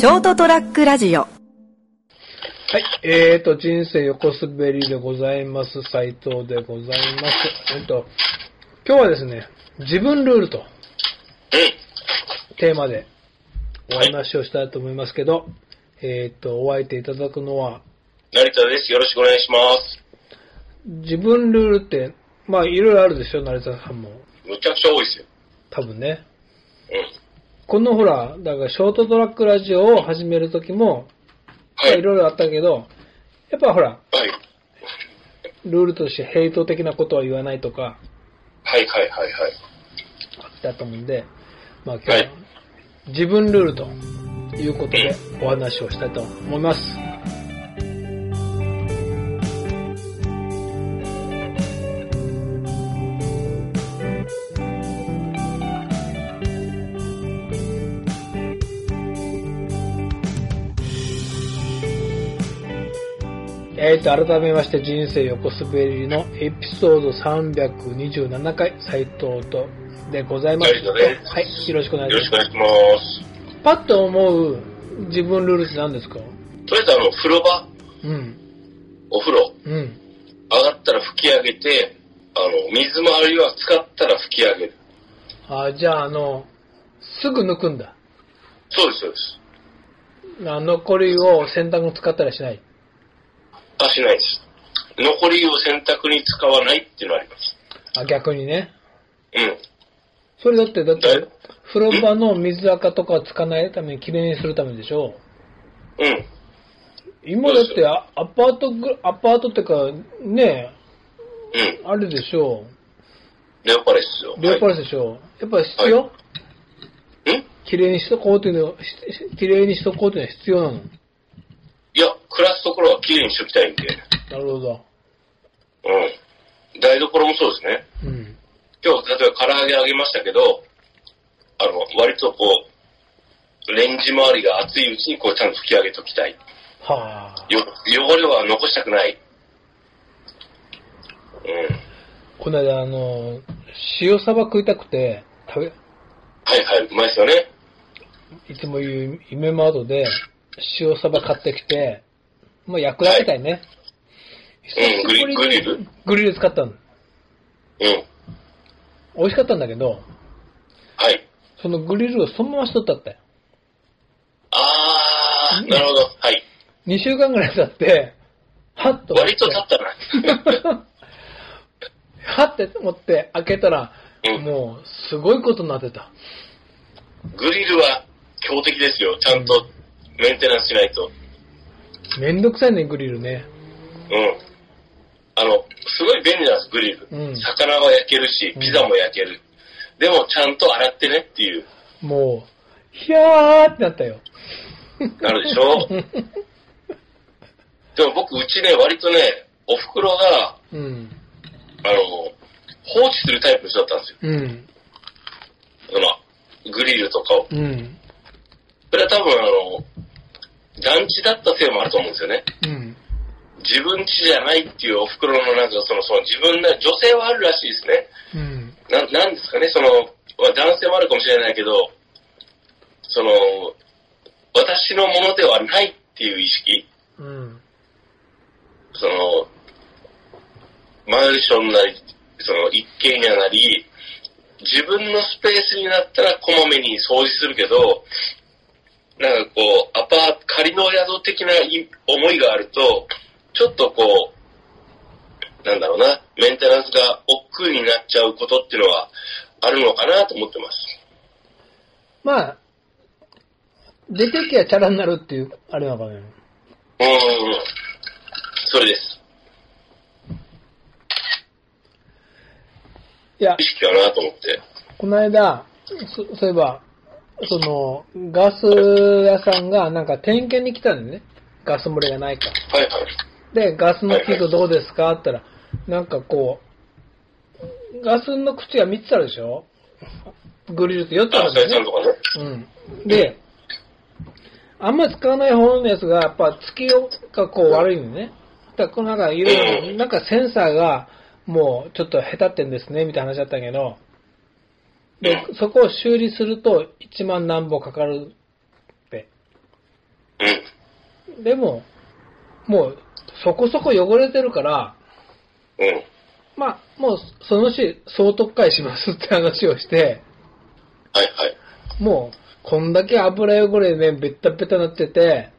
ショートトラックラジオはい。えーと、人生横滑りでございます。斉藤でございます。えっと、今日はですね、自分ルールと、テーマでお話をしたいと思いますけど、えっと、お相手いただくのは、成田です。よろしくお願いします。自分ルールって、まあ、いろいろあるでしょ、成田さんも。むちゃくちゃ多いですよ。多分ね。うん。このほら、だからショートトラックラジオを始めるときも、まあはい。いろいろあったけど、やっぱほら、はい。ルールとしてヘイト的なことは言わないとか、はいはいはいはい。だと思うんで、まあ今日ははい自分ルールということでお話をしたいと思います。えーと、改めまして人生横滑りのエピソード327回、斉藤とでございます。はい、よろしくお願いよろしますしくお。願いします。パッと思う自分ルールって何ですか？とりあえずあの、風呂場、うん。お風呂、うん。上がったら拭き上げて、あの、水回りは使ったら拭き上げる。あ、じゃあ、あの、すぐ抜くんだ。そうですそうです。あ残りを洗濯に使ったりしない？あ、しないです。残りを洗濯に使わないっていうのはあります。あ、逆にね。うん。それだって、だってはい、風呂場の水垢とかつかないために、きれいにするためでしょうん。今だってアアパートぐ、アパートってか、ねうん。あれでしょレオパレスよ。レオパレレスでしょやっぱり必要、はい、ん？きれいにしとこうっていうの、きれいにしとこうっていうのは必要なの？いや、暮らすところは綺麗にしときたいんで。なるほど。うん。台所もそうですね。うん。今日、例えば唐揚げ揚げましたけど、あの、割とこう、レンジ周りが熱いうちにこうちゃんと拭き上げときたい。はあ。よ、汚れは残したくない。うん。この間、あの、塩サバ食いたくて、食べ、はいはい、うまいですよね。いつも言う夢マートで、塩サバ買ってきて、まあ焼くだけだよね。うんグリグリル？グリル使ったの。うん。美味しかったんだけど、はい。そのグリルをそのまましとったったよ。あー、なるほど。はい。2週間ぐらい経って、はっと。割と経ったな。はって思って開けたら、うんもう、すごいことになってた。グリルは強敵ですよ。ちゃんとメンテナンスしないと。めんどくさいね、グリルね。うん。あの、すごい便利なんです、グリル。うん魚は焼けるし、ピザも焼ける。でも、ちゃんと洗ってねっていう、もう、ひゃーってなったよ。なるでしょ？でも僕、うちね、割とね、お袋が、うん。あの、放置するタイプの人だったんですよ。うん。その、グリルとかを。うん。それは多分、あの、団地だったせいもあると思うんですよね。うん。自分家じゃないっていうお袋のなんかその、その自分で、女性はあるらしいですね。うん。ななんですかね、その、まあ男性もあるかもしれないけど、その、私のものではないっていう意識、うん。その、マンションなり、その一軒家なり、自分のスペースになったらこまめに掃除するけど、なんかこう、アパート、仮の宿的ない思いがあると、ちょっとこう、なんだろうな、メンテナンスが億劫になっちゃうことっていうのはあるのかなと思ってます。まあ、出てきゃチャラになるっていう、あれなのかね。うーん、それです。いや意、識かなと思って。この間、そそういえば、その、ガス屋さんがなんか点検に来たんだよね。ガス漏れがないか。はいはい。で、ガスの器具どうですか？って言ったら、なんかこう、ガスの口が3つあるでしょ？グリルって4つああ、るんだよね。うん。で、あんま使わない方のやつが、やっぱ、月がこう悪いのね。だからこのなんか、いろいろ、なんかセンサーが、もう、ちょっと下手ってんですね、みたいな話だったけど、で、そこを修理すると、1万何本かかるって。うん。でも、もう、そこそこ汚れてるから、うん。まあ、もう、その日、総特会しますって話をして、はいはい。もう、こんだけ油汚れね、ベッタベタなってて、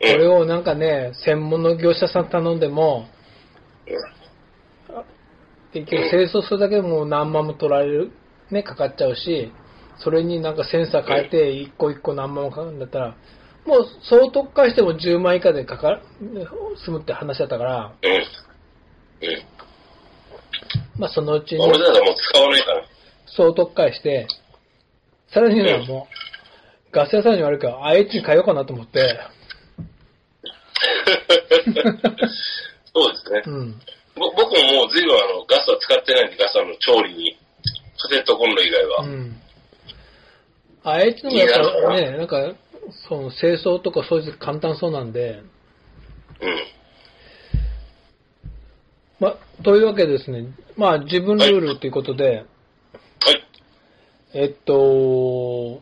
こうんれをなんかね、専門の業者さん頼んでも、結局清掃するだけでもう何万も取られる、ね、かかっちゃうし、それになんかセンサー変えて一個一個何万もかかるんだったら、もう総特化しても10万以下でかかる、済むって話だったから、うん。うん。まあそのうちに俺らでもう使わないから。総特化して、さらにはもう、ガス屋さんに言われるから、IH に変えようかなと思って、そうですね。うん。ぼ僕ももう随分あの、ガスは使ってないんで、ガスあの調理に。カセットコンロ以外は。うん。IH のもやっぱね、なんか、その清掃とか掃除簡単そうなんで、うん。ま、というわけでですね、まあ自分ルールということで、はい。えっと、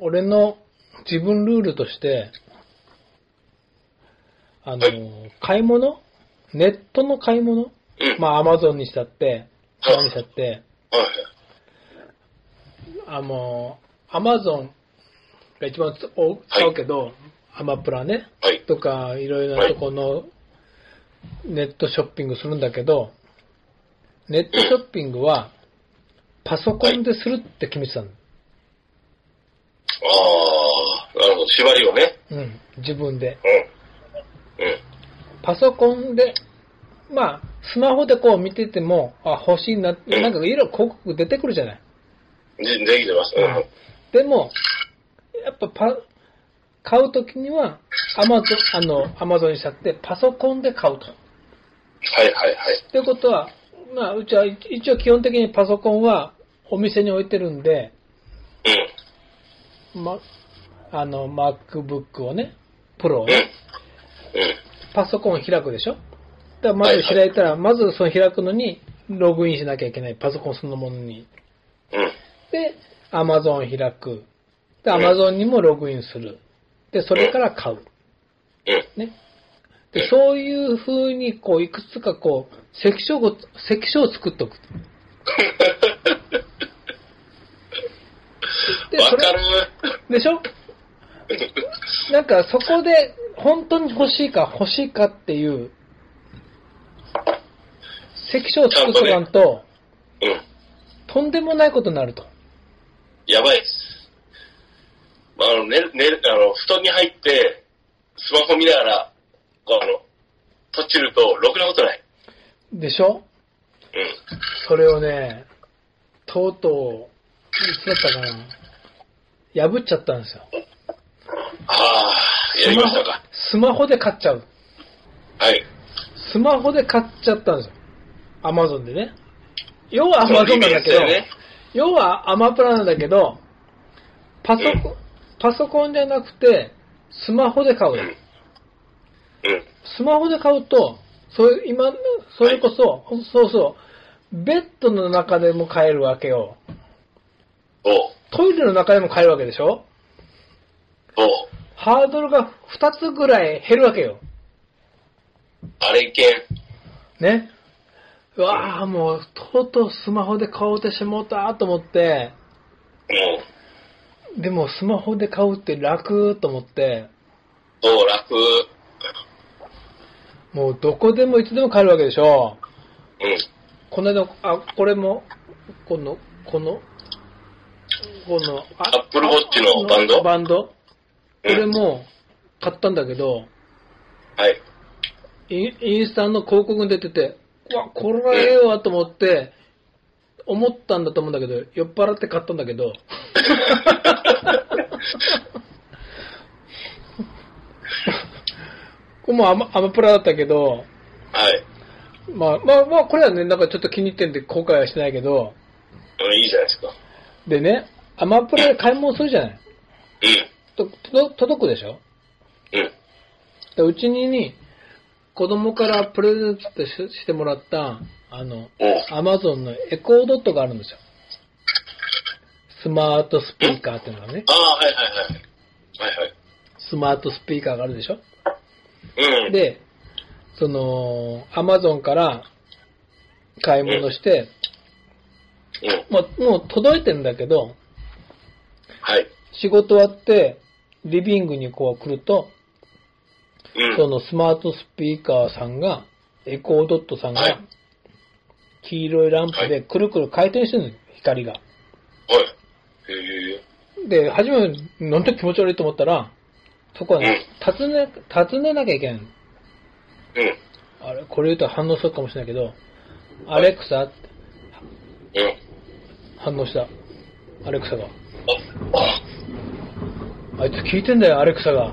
俺の自分ルールとして、あの、はい買い物？ネットの買い物？うん。まあアマゾンにしたって、はい何にしたって、はい。あの、アマゾンが一番使うけど、アマプラね、はい。とか、いろいろなとこのネットショッピングするんだけど、ネットショッピングはパソコンでするって決めてたの。ああ、なるほど。縛りをね。うん、自分で。うん。うん。パソコンで、まあ、スマホでこう見てても、あ、欲しいな、うんなんかいろいろ広告出てくるじゃない。で、できてます。でも、やっぱパ、買うときには、アマゾン、あの、アマゾンにしたって、パソコンで買うと。はいはいはい。ということは、まあ、うちは一一応基本的にパソコンはお店に置いてるんで、うん。ま、あの、MacBook をね、プロをうん。ね、うん。パソコンを開くでしょだまず開いたら、まずその開くのに、ログインしなきゃいけない。パソコンそのものに。うん。で、Amazon 開く。で、うん Amazon にもログインする。で、それから買う。うん。ね。で、そういう風に、こう、いくつかこう、関所を、関所を作っとく。で、それ、わかる。でしょ？なんかそこで、本当に欲しいか欲しいかっていう、関所を作っとかんと、うん。とんでもないことになると。やばいです。まあ、あの、寝る、寝る、あの、布団に入って、スマホ見ながら、こう、あの、とっちると、ろくなことない。でしょ？うん。それをね、とうとう、いつだったかな。破っちゃったんですよ。ああ、やりましたか。スマホで買っちゃう。はい。スマホで買っちゃったんですよ。アマゾンでね。要はアマゾンなんだけど、ね要はアマプラなんだけど、パソコン、うんパソコンじゃなくて、スマホで買う。スマホで買うと、そういう、今、それこそ、そうそう、ベッドの中でも買えるわけよ。トイレの中でも買えるわけでしょ。ハードルが2つぐらい減るわけよ。あれいけん。ね。うわあもう、とうとうスマホで買おうてしもうたと思って、もでもスマホで買うって楽と思って、う、そう、楽。もうどこでもいつでも買えるわけでしょ。うん。この間、あ、これも、この、この、この、あアップルウォッチのバンド？バンド？こうんれも買ったんだけど、はい。インインスタの広告に出てて、うわ、これはええわと思って、思ったんだと思うんだけど、酔っ払って買ったんだけど、これもアマアマプラだったけど、はい。まあまあまあ、これはね、なんかちょっと気に入ってんで後悔はしてないけど、うん、いいじゃないですか。でね、アマプラで買い物するじゃない。とと届くでしょ？うん。うん。でうちにに、子供からプレゼントしてもらった、あの。アマゾンのエコードットがあるんですよ。スマートスピーカーっていうのがね。ああ、はいはいはい。はいはい。スマートスピーカーがあるでしょ？うん。で、その、アマゾンから買い物して、うん。もうもう届いてんだけど、はい。仕事終わって、リビングにこう来ると、うん。そのスマートスピーカーさんが、エコードットさんがはい、黄色いランプでくるくる回転してるのよ、光が。はい。で、初め、なんて気持ち悪いと思ったら、そこはね、尋ね、尋ねなきゃいけないの。うん。あれ、これ言うと反応するかもしれないけど、アレクサってうん。反応した。アレクサが。あ、あ、あいつ聞いてんだよ、アレクサが。ア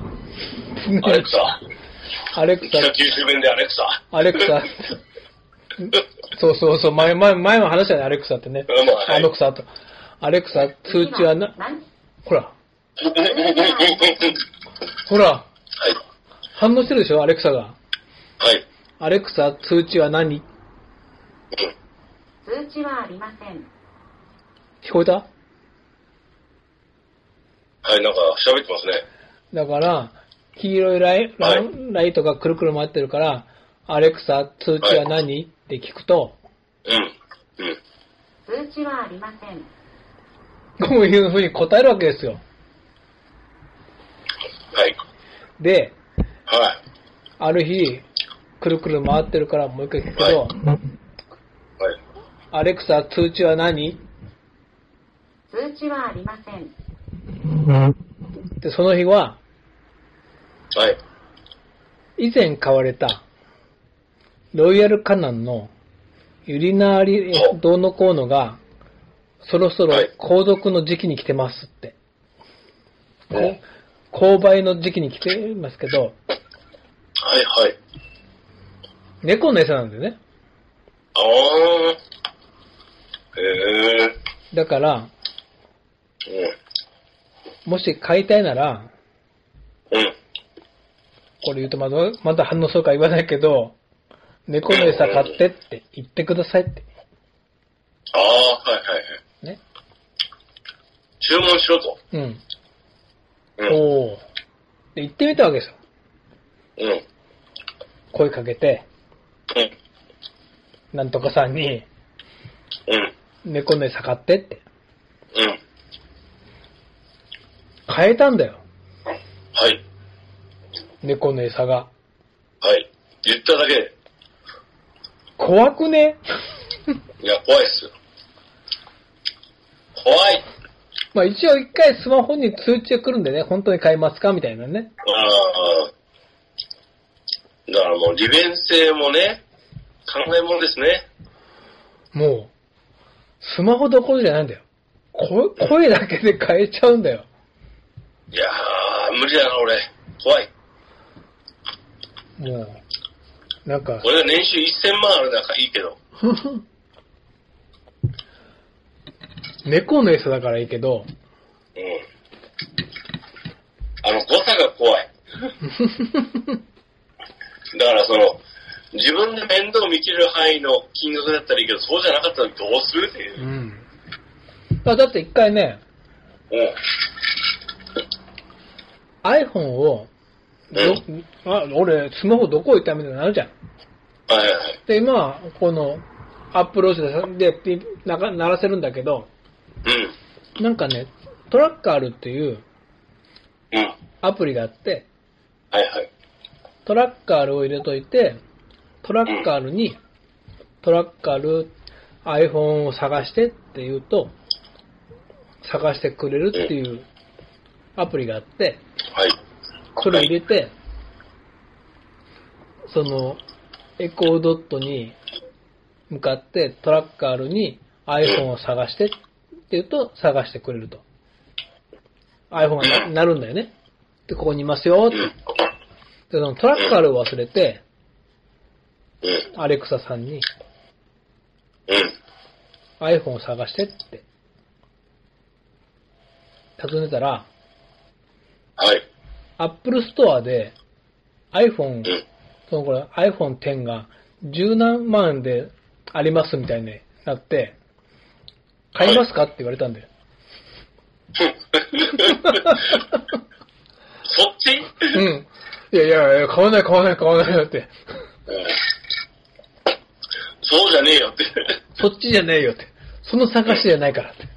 レクサ。アレクサ、北九州弁でアレクサ。アレクサ。そうそうそう、前、前、前も話したよね、アレクサってね。あの草と。アレクサ、通知はな、何？ほら、ほら、はい。反応してるでしょ、アレクサが。はい。アレクサ、通知は何？うん。通知はありません。聞こえた？はい、なんか喋ってますね。だから、黄色いライラはいライトがくるくる回ってるから、アレクサ、通知は何、って聞くと、うん。うん。通知はありません。こういうふうに答えるわけですよ。はい。で、はい。ある日、くるくる回ってるからもう一回聞くけど、はい。アレクサ、通知は何？通知はありません。で、その日は、はい。以前買われた、ロイヤルカナンのユリナーリおどうのこうのが、そろそろはい購読の時期に来てますって。おこ購買の時期に来てますけど、はいはい。猫の餌なんだよね。あー。へえ。だから、もし買いたいなら、うん。うん。これ言うとまだまだ反応するか言わないけど、猫の餌買ってって言ってくださいって。ああ、はいはいはい。ね。注文しろと。うん。うん。おー。で、言ってみたわけですよ。うん。声かけて、うん。なんとかさんに、うん。猫の餌買ってって。うん。変えたんだよ。はい。猫の餌が。はい。言っただけで。怖くね？いや、怖いっす。怖い。まあ一応一回スマホに通知が来るんでね、本当に買いますかみたいなね。ああ。だからもう利便性もね、考えもんですね。もう、スマホどころじゃないんだよ。声声だけで変えちゃうんだよ。いやー、無理だな、俺。怖い。もう、なんか、俺が年収1000万あるならいいけど。猫の餌だからいいけど、うん。あの、誤差が怖い。だからその、自分で面倒見切る範囲の金額だったらいいけど、そうじゃなかったらどうするっていうう。ん。あだって一回ね、うん。iPhone を、どあ俺、スマホどこ置いたみたいになるじゃん。はいはいはい。で、今、この、アップローチででピなか鳴らせるんだけど、うん。なんかね、トラッカールっていううん。はいアプリがあって、はい。トラッカールを入れといて、トラッカールに、トラッカール iPhone を探してって言うと、探してくれるっていうアプリがあって、はい。それ入れて、その、エコードットに向かってトラッカールに iPhone を探してって言うと探してくれると。iPhone がなるんだよね。で、ここにいますよって。で、そのトラッカールを忘れて、アレクサさんに。iPhone を探してって、尋ねたら、はい。Apple Store で iPhone うん。そのこれ iPhone X が十何万円でありますみたいになって、買いますかって言われたんだよ。そっち？うん。いやいやいや、買わない買わない買わないよって。うんそうじゃねえよって。そっちじゃねえよって。その探しじゃないからって。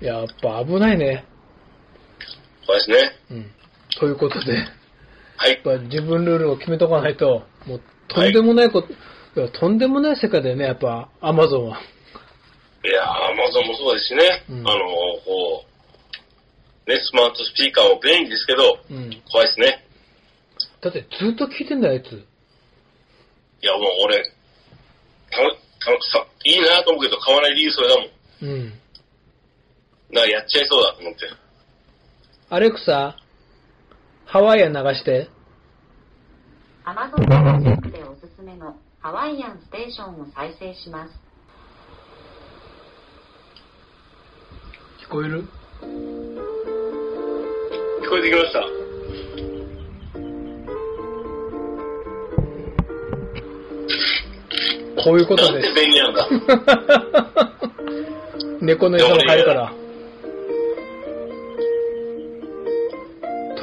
うん。やっぱ危ないね。そうですね。うん。ということで、やはいっ。ぱ自分ルールを決めとかないと、もうとんでもないこと、いやとんでもない世界だよね、やっぱ、アマゾンは。いやー、アマゾンもそうですしね。うんあの、こう、ね、スマートスピーカーも便利ですけど、うん。怖いですね。だってずっと聞いてんだよ、あいつ。いや、もう俺、たたさいいなと思うけど買わない理由それだもん。うん。だからやっちゃいそうだと思って。アレクサ、ハワイアン流して。Amazon Music でおすすめのハワイアンステーションを再生します。聞こえる？聞こえてきました。こういうことです。猫の餌も入るから。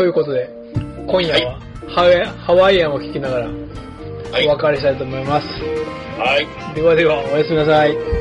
ということで、今夜はハワイハワイアンを聞きながらはい。お別れしたいと思います。はい。ではでは、おやすみなさい。